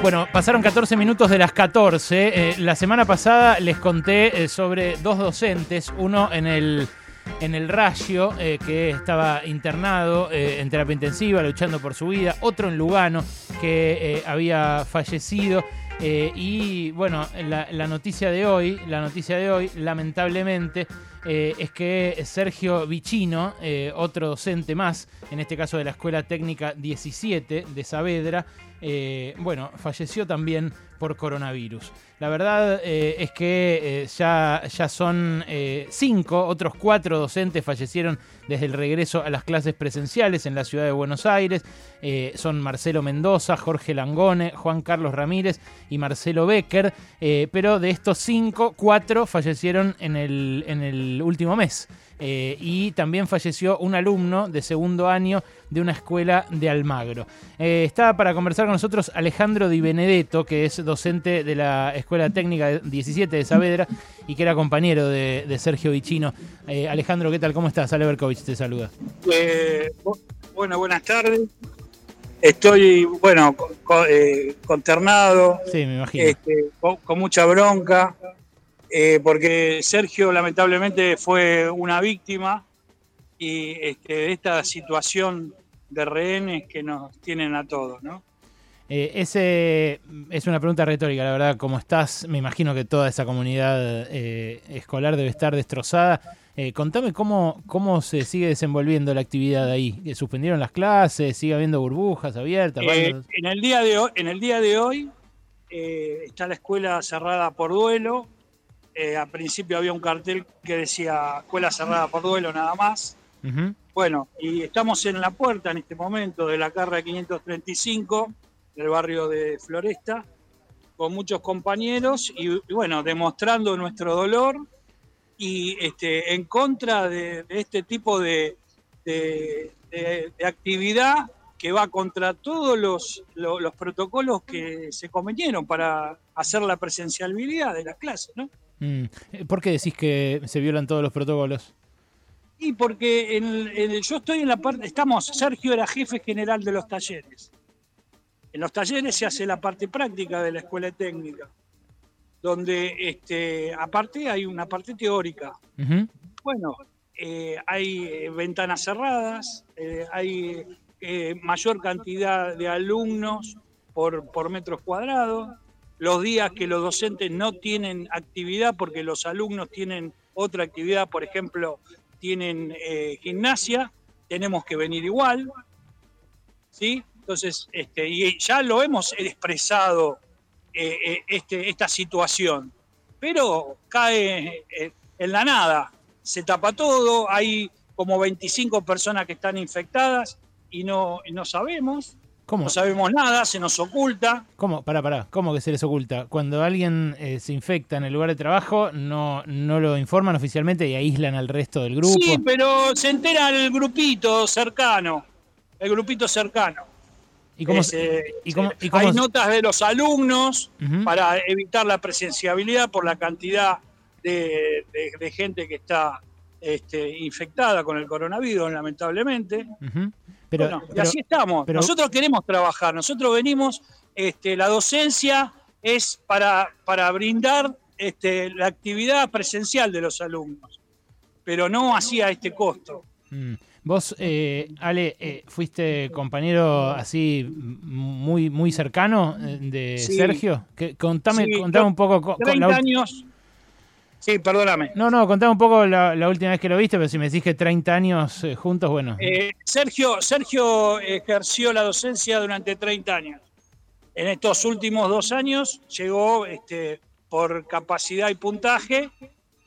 Bueno, pasaron 14 minutos de las 14. Eh, la semana pasada les conté eh, sobre dos docentes, uno en el, en el Rayo, eh, que estaba internado en terapia intensiva, luchando por su vida, otro en Lugano, que había fallecido. Y bueno, la noticia de hoy, la noticia de hoy, lamentablemente, eh, es que Sergio Vicino, eh, otro docente más, en este caso de la Escuela Técnica 17 de Saavedra, eh, bueno, falleció también por coronavirus. La verdad eh, es que eh, ya, ya son eh, cinco, otros cuatro docentes fallecieron desde el regreso a las clases presenciales en la ciudad de Buenos Aires. Son Marcelo Mendoza, Jorge Langone, Juan Carlos Ramírez y Marcelo Becker. Pero de estos cinco, cuatro fallecieron en el, en el último mes. Y también falleció un alumno de segundo año de una escuela de Almagro. Eh, está para conversar con nosotros Alejandro Di Benedetto, que es docente de la Escuela Técnica 17 de Saavedra y que era compañero de, de Sergio Vicino. Eh, Alejandro, ¿qué tal? ¿Cómo estás? Ale Berkovich te saluda. Eh, bu- bueno, buenas tardes. Estoy, bueno, co- co- eh, consternado, Sí, me imagino. este, con, con mucha bronca, porque Sergio lamentablemente fue una víctima y este, de esta situación de rehenes que nos tienen a todos, ¿no? Eh, ese es una pregunta retórica, la verdad. ¿Cómo estás? Me imagino que toda esa comunidad eh, escolar debe estar destrozada. Eh, contame cómo, cómo se sigue desenvolviendo la actividad ahí. ¿Suspendieron las clases? ¿Sigue habiendo burbujas abiertas? En, el día de hoy, en el día de hoy está la escuela cerrada por duelo. Al principio había un cartel que decía escuela cerrada por duelo nada más. Bueno, y estamos en la puerta en este momento de la carrera 535 del barrio de Floresta con muchos compañeros y, y bueno, demostrando nuestro dolor y este, en contra de, de este tipo de, de- de- de actividad que va contra todos los, lo- los protocolos que se convenieron para hacer la presencialidad de las clases, ¿no? Mm. Eh, ¿Por qué decís que se violan todos los protocolos? Y porque en en yo estoy en la parte, estamos, Sergio era jefe general de los talleres. En los talleres se hace la parte práctica de la escuela técnica, donde este, aparte hay una parte teórica. Bueno, eh, hay eh, ventanas cerradas, eh, hay eh, mayor cantidad de alumnos por, por metros cuadrados. Los días que los docentes no tienen actividad porque los alumnos tienen otra actividad, por ejemplo, tienen eh, gimnasia, tenemos que venir igual. ¿sí? Entonces, este, y ya lo hemos expresado eh, eh, este, esta situación, pero cae eh, en la nada, se tapa todo, hay como 25 personas que están infectadas y no, sabemos, ¿Cómo? no sabemos nada, se nos oculta. ¿Cómo? Pará, pará. ¿Cómo que se les oculta? Cuando alguien eh, se infecta en el lugar de trabajo, no, no lo informan oficialmente y aíslan al resto del grupo. Sí, pero se entera el grupito cercano, el grupito cercano. ¿Y cómo, Es, se- eh, y cómo- y cómo hay notas de los alumnos para evitar la presenciabilidad por la cantidad de, de- de gente que está este, infectada con el coronavirus, lamentablemente. Pero, Bueno, y así estamos. pero- Nosotros queremos trabajar, nosotros venimos, este, la docencia es para, para brindar este, la actividad presencial de los alumnos, pero no así a este costo. Mm. Vos, eh, Ale, eh, fuiste compañero así muy muy cercano eh, de Sí. Sergio. Que, contame, Sí, contame un poco. co- co- 30 la ult- años. Sí, perdóname. no, no, contame un poco la, la última vez que lo viste, pero si me decís que 30 años eh, juntos, bueno. Eh, Sergio, Sergio ejerció la docencia durante 30 años. En estos últimos dos años llegó este, por capacidad y puntaje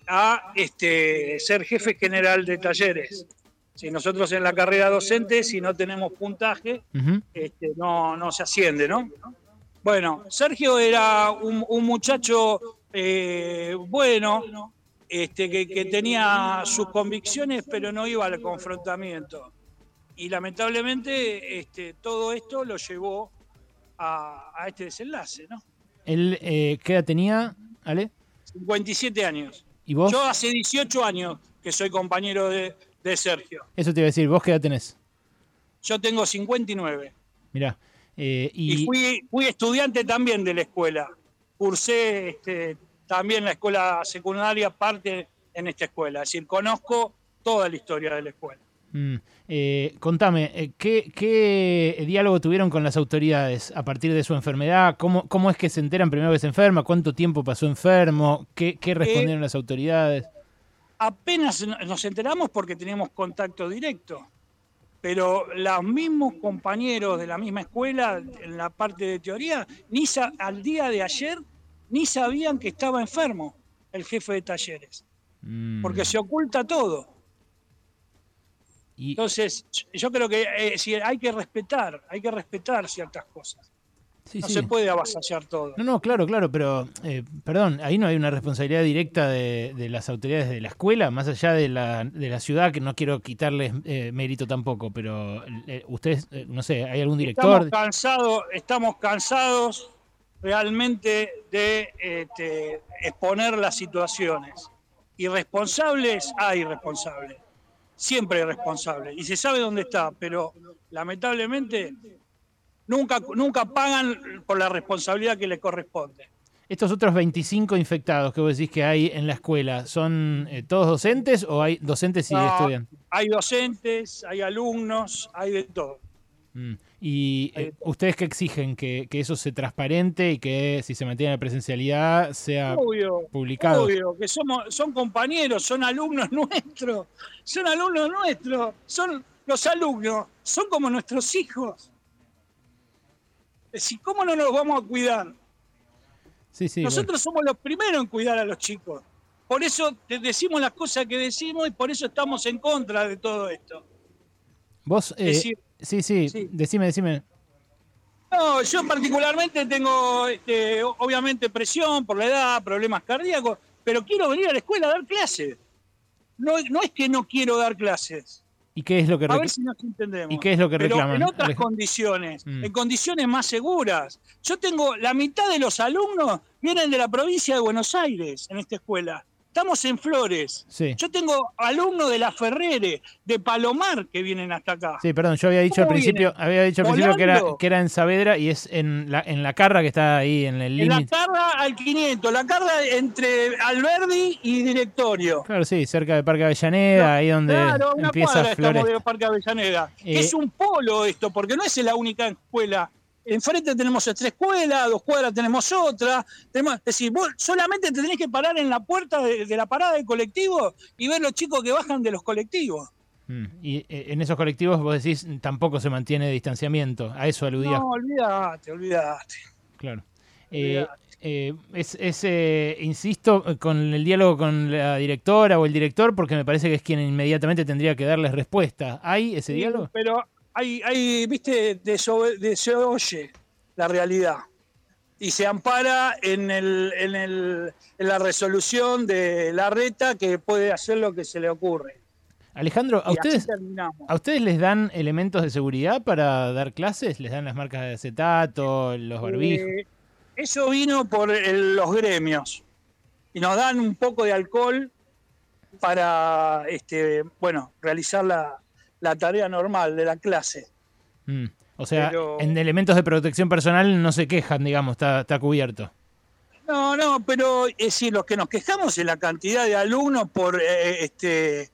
a este, ser jefe general de talleres. Si nosotros en la carrera docente, si no tenemos puntaje, este, no, no se asciende, ¿no? Bueno, Sergio era un, un muchacho eh, bueno, este, que, que tenía sus convicciones, pero no iba al confrontamiento. Y lamentablemente este, todo esto lo llevó a, a este desenlace, ¿no? Él, eh, ¿qué edad tenía, Ale? 57 años. ¿Y vos? Yo hace 18 años que soy compañero de, de Sergio. Eso te iba a decir, ¿vos qué edad tenés? Yo tengo 59. Mirá. Eh, y, fui, fui, estudiante también de la escuela. Cursé este, también la escuela secundaria, parte en esta escuela. Es decir, conozco toda la historia de la escuela. Mm, eh, contame, eh, ¿qué, diálogo tuvieron con las autoridades a partir de su enfermedad? ¿Cómo, cómo es que se enteran primero que se enferma? ¿Cuánto tiempo pasó enfermo? ¿Qué, qué respondieron las autoridades? Apenas nos enteramos porque teníamos contacto directo pero los mismos compañeros de la misma escuela, en la parte de teoría, ni al día de ayer, ni sabían que estaba enfermo el jefe de talleres, mm. porque se oculta todo. Entonces, yo creo que eh, hay que respetar, hay que respetar ciertas cosas no se puede avasallar todo. No, no, claro, claro, pero eh, perdón, ahí no hay una responsabilidad directa de, las autoridades de la escuela, más allá de la, de la ciudad, que no quiero quitarles eh, mérito tampoco, pero eh, ustedes, no sé, ¿hay algún director? Estamos cansados, estamos cansados realmente de este, exponer las situaciones. Irresponsables, hay responsables. Siempre hay responsables. Y se sabe dónde está, pero lamentablemente nunca, nunca pagan por la responsabilidad que les corresponde. Estos otros 25 infectados que vos decís que hay en la escuela, ¿son eh, todos docentes o hay docentes y estudiantes? Hay docentes, hay alumnos, hay de todo. Mm. ¿Y eh, ustedes qué exigen? ¿Que, eso se transparente y que si se mantiene la presencialidad sea publicado? Obvio, que somos, son compañeros, son alumnos nuestros, son alumnos nuestros, son los alumnos, son como nuestros hijos. Es ¿cómo no nos vamos a cuidar? Nosotros somos los primeros en cuidar a los chicos. Por eso decimos las cosas que decimos y por eso estamos en contra de todo esto. Vos, eh, sí, sí, decime, decime. No, yo particularmente tengo, este, obviamente, presión por la edad, problemas cardíacos, pero quiero venir a la escuela a dar clases. No, no es que no quiero dar clases. ¿Y qué es lo que A ver si nos entendemos. ¿Y qué es lo que reclaman? Pero en otras condiciones, mm. en condiciones más seguras. Yo tengo la mitad de los alumnos vienen de la provincia de Buenos Aires en esta escuela. Estamos en Flores. Yo tengo alumnos de la Ferrere, de Palomar, que vienen hasta acá. Sí, perdón, yo había dicho al principio, había dicho al principio que era, que era en Saavedra y es en la, en la Carra que está ahí en el límite. En la Carra al 500, la Carra entre Alberdi y Directorio. Claro, sí, cerca de Parque Avellaneda, ahí donde claro, una empieza Flores. de Parque Avellaneda. Eh, es un polo esto, porque no es la única escuela enfrente tenemos tres escuelas, dos cuadras tenemos otra. Tenemos, es decir, vos solamente te tenés que parar en la puerta de, la parada del colectivo y ver los chicos que bajan de los colectivos. Mm, y eh, en esos colectivos vos decís tampoco se mantiene distanciamiento, a eso aludía. No, olvídate, olvídate. Claro. Eh, eh, es, insisto, con el diálogo con la directora o el director, porque me parece que es quien inmediatamente tendría que darles respuesta. ¿Hay ese diálogo? Pero hay, hay viste, de, se oye la realidad y se ampara en, el, en, el, en la resolución de la reta que puede hacer lo que se le ocurre. Alejandro, ¿a ustedes, ¿a ustedes les dan elementos de seguridad para dar clases? ¿Les dan las marcas de acetato, los barbijos? Eh, eso vino por los gremios y nos dan un poco de alcohol para este, bueno, realizar la, la tarea normal de la clase. Mm. O sea, en elementos de protección personal no se quejan, digamos, está, está cubierto. No, no, pero es decir, los que nos quejamos es la cantidad de alumnos por eh, este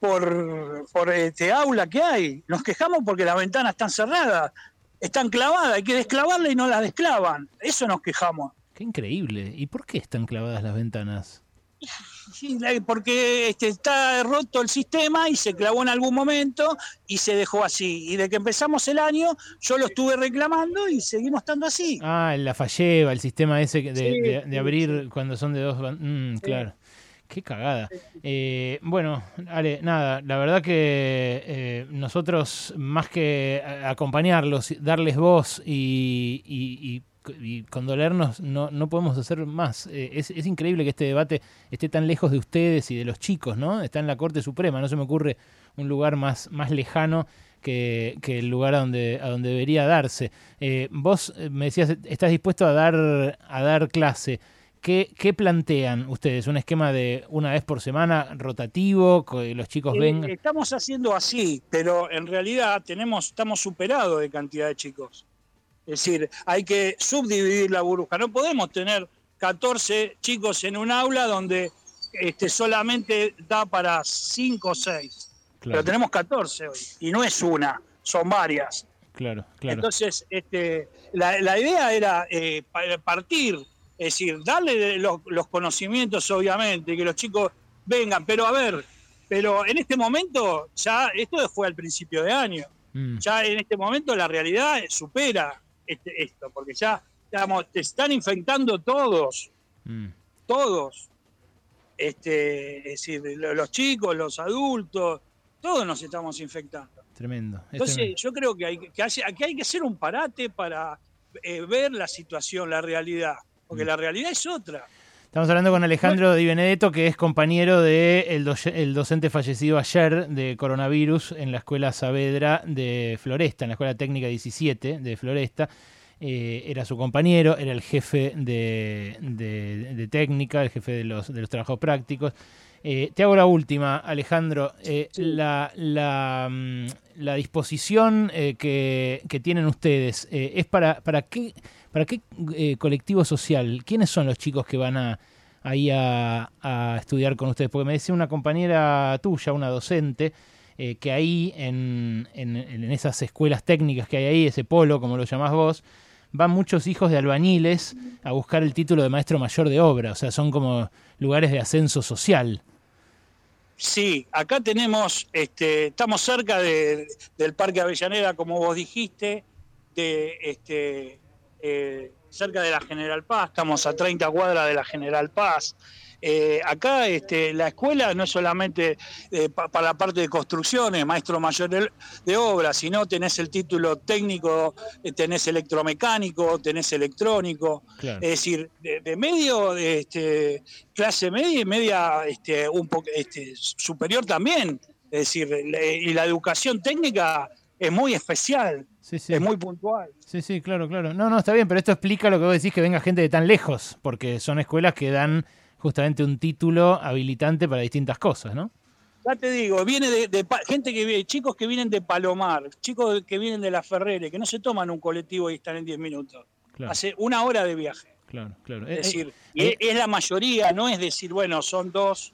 por, por este aula que hay. Nos quejamos porque las ventanas están cerradas, están clavadas, hay que desclavarlas y no las desclavan. Eso nos quejamos. Qué increíble. ¿Y por qué están clavadas las ventanas? Porque este, está roto el sistema y se clavó en algún momento y se dejó así. Y de que empezamos el año, yo lo estuve reclamando y seguimos estando así. Ah, la falleva, el sistema ese de, abrir cuando son de dos. Mm, claro. Qué cagada. Eh, bueno, Ale, nada, la verdad que eh, nosotros, más que acompañarlos, darles voz y y condolernos no, no podemos hacer más. Eh, es, es, increíble que este debate esté tan lejos de ustedes y de los chicos, ¿no? Está en la Corte Suprema, no se me ocurre un lugar más, más lejano que, que el lugar a donde, a donde debería darse. Eh, vos eh, me decías, estás dispuesto a dar, a dar clase. ¿Qué, ¿Qué, plantean ustedes? ¿Un esquema de una vez por semana rotativo? Que los chicos vengan. Estamos haciendo así, pero en realidad tenemos, estamos superados de cantidad de chicos. Es decir, hay que subdividir la burbuja. No podemos tener 14 chicos en un aula donde este, solamente da para 5 o 6. Pero tenemos 14 hoy. Y no es una, son varias. Claro, claro. Entonces, este, la, idea era eh, partir, es decir, darle los, los, conocimientos, obviamente, que los chicos vengan, pero a ver, pero en este momento, ya esto fue al principio de año, mm. ya en este momento la realidad supera este, esto, porque ya, digamos, te están infectando todos, mm. todos. Este, es decir, los chicos, los adultos, todos nos estamos infectando. Tremendo. Entonces, yo creo que hay que, hay que hacer un parate para eh, ver la situación, la realidad, porque mm. la realidad es otra. Estamos hablando con Alejandro Di Benedetto, que es compañero del de el docente fallecido ayer de coronavirus en la Escuela Saavedra de Floresta, en la Escuela Técnica 17 de Floresta. Eh, era su compañero, era el jefe de, técnica, el jefe de los, de los trabajos prácticos. Eh, te hago la última, Alejandro. Eh, la, la, mm, la, disposición que, que, tienen ustedes es para, para qué ¿Para qué eh, colectivo social? ¿Quiénes son los chicos que van a, ahí a, estudiar con ustedes? Porque me decía una compañera tuya, una docente, eh, que ahí en, esas escuelas técnicas que hay ahí, ese polo, como lo llamás vos, van muchos hijos de albañiles a buscar el título de maestro mayor de obra. O sea, son como lugares de ascenso social. Sí, acá tenemos, este, estamos cerca del Parque Avellaneda, como vos dijiste, de este, eh, cerca de la General Paz, estamos a 30 cuadras de la General Paz. Eh, acá este, la escuela no es solamente eh, para la parte de construcciones, maestro mayor de, obra, sino tenés el título técnico, tenés electromecánico, tenés electrónico, es decir, de, medio, este, clase media y media este, un este, superior también, es decir, y la educación técnica es muy especial. Es muy puntual. Sí, sí, claro, claro. No, no, está bien, pero esto explica lo que vos decís que venga gente de tan lejos, porque son escuelas que dan justamente un título habilitante para distintas cosas, ¿no? Ya te digo, viene de, gente que viene, chicos que vienen de Palomar, chicos que vienen de la Ferrere, que no se toman un colectivo y están en 10 minutos. Hace una hora de viaje. Claro, claro. Es eh, decir, eh, es la mayoría, no es decir, bueno, son dos,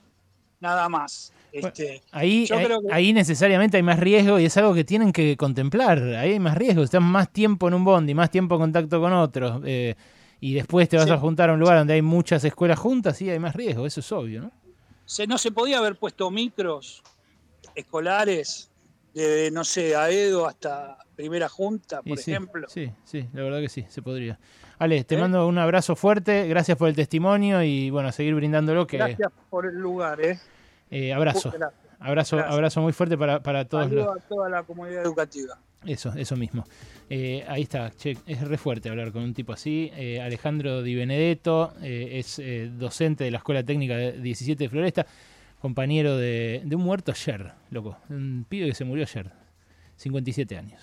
nada más. Este, ahí, ahí, necesariamente hay más riesgo y es algo que tienen que contemplar. Ahí hay más riesgo, estás más tiempo en un bondi, más tiempo en contacto con otros. Eh, y después te vas a juntar a un lugar donde hay muchas escuelas juntas, y hay más riesgo, eso es obvio, ¿no? Se, no se podía haber puesto micros escolares de, no sé, Aedo hasta Primera Junta, por ejemplo. Sí, sí, la verdad que sí, se podría. Ale, te ¿Eh? mando un abrazo fuerte, gracias por el testimonio y bueno, seguir brindándolo. Que... Gracias por el lugar, ¿eh? Eh, abrazo. Abrazo, abrazo muy fuerte para, para todos. a toda la comunidad educativa. Eso, eso mismo. Eh, ahí está, che, es re fuerte hablar con un tipo así. Eh, Alejandro Di Benedetto es docente de la Escuela Técnica 17 de Floresta, compañero de, de un muerto ayer, loco. Un pibe que se murió ayer, 57 años.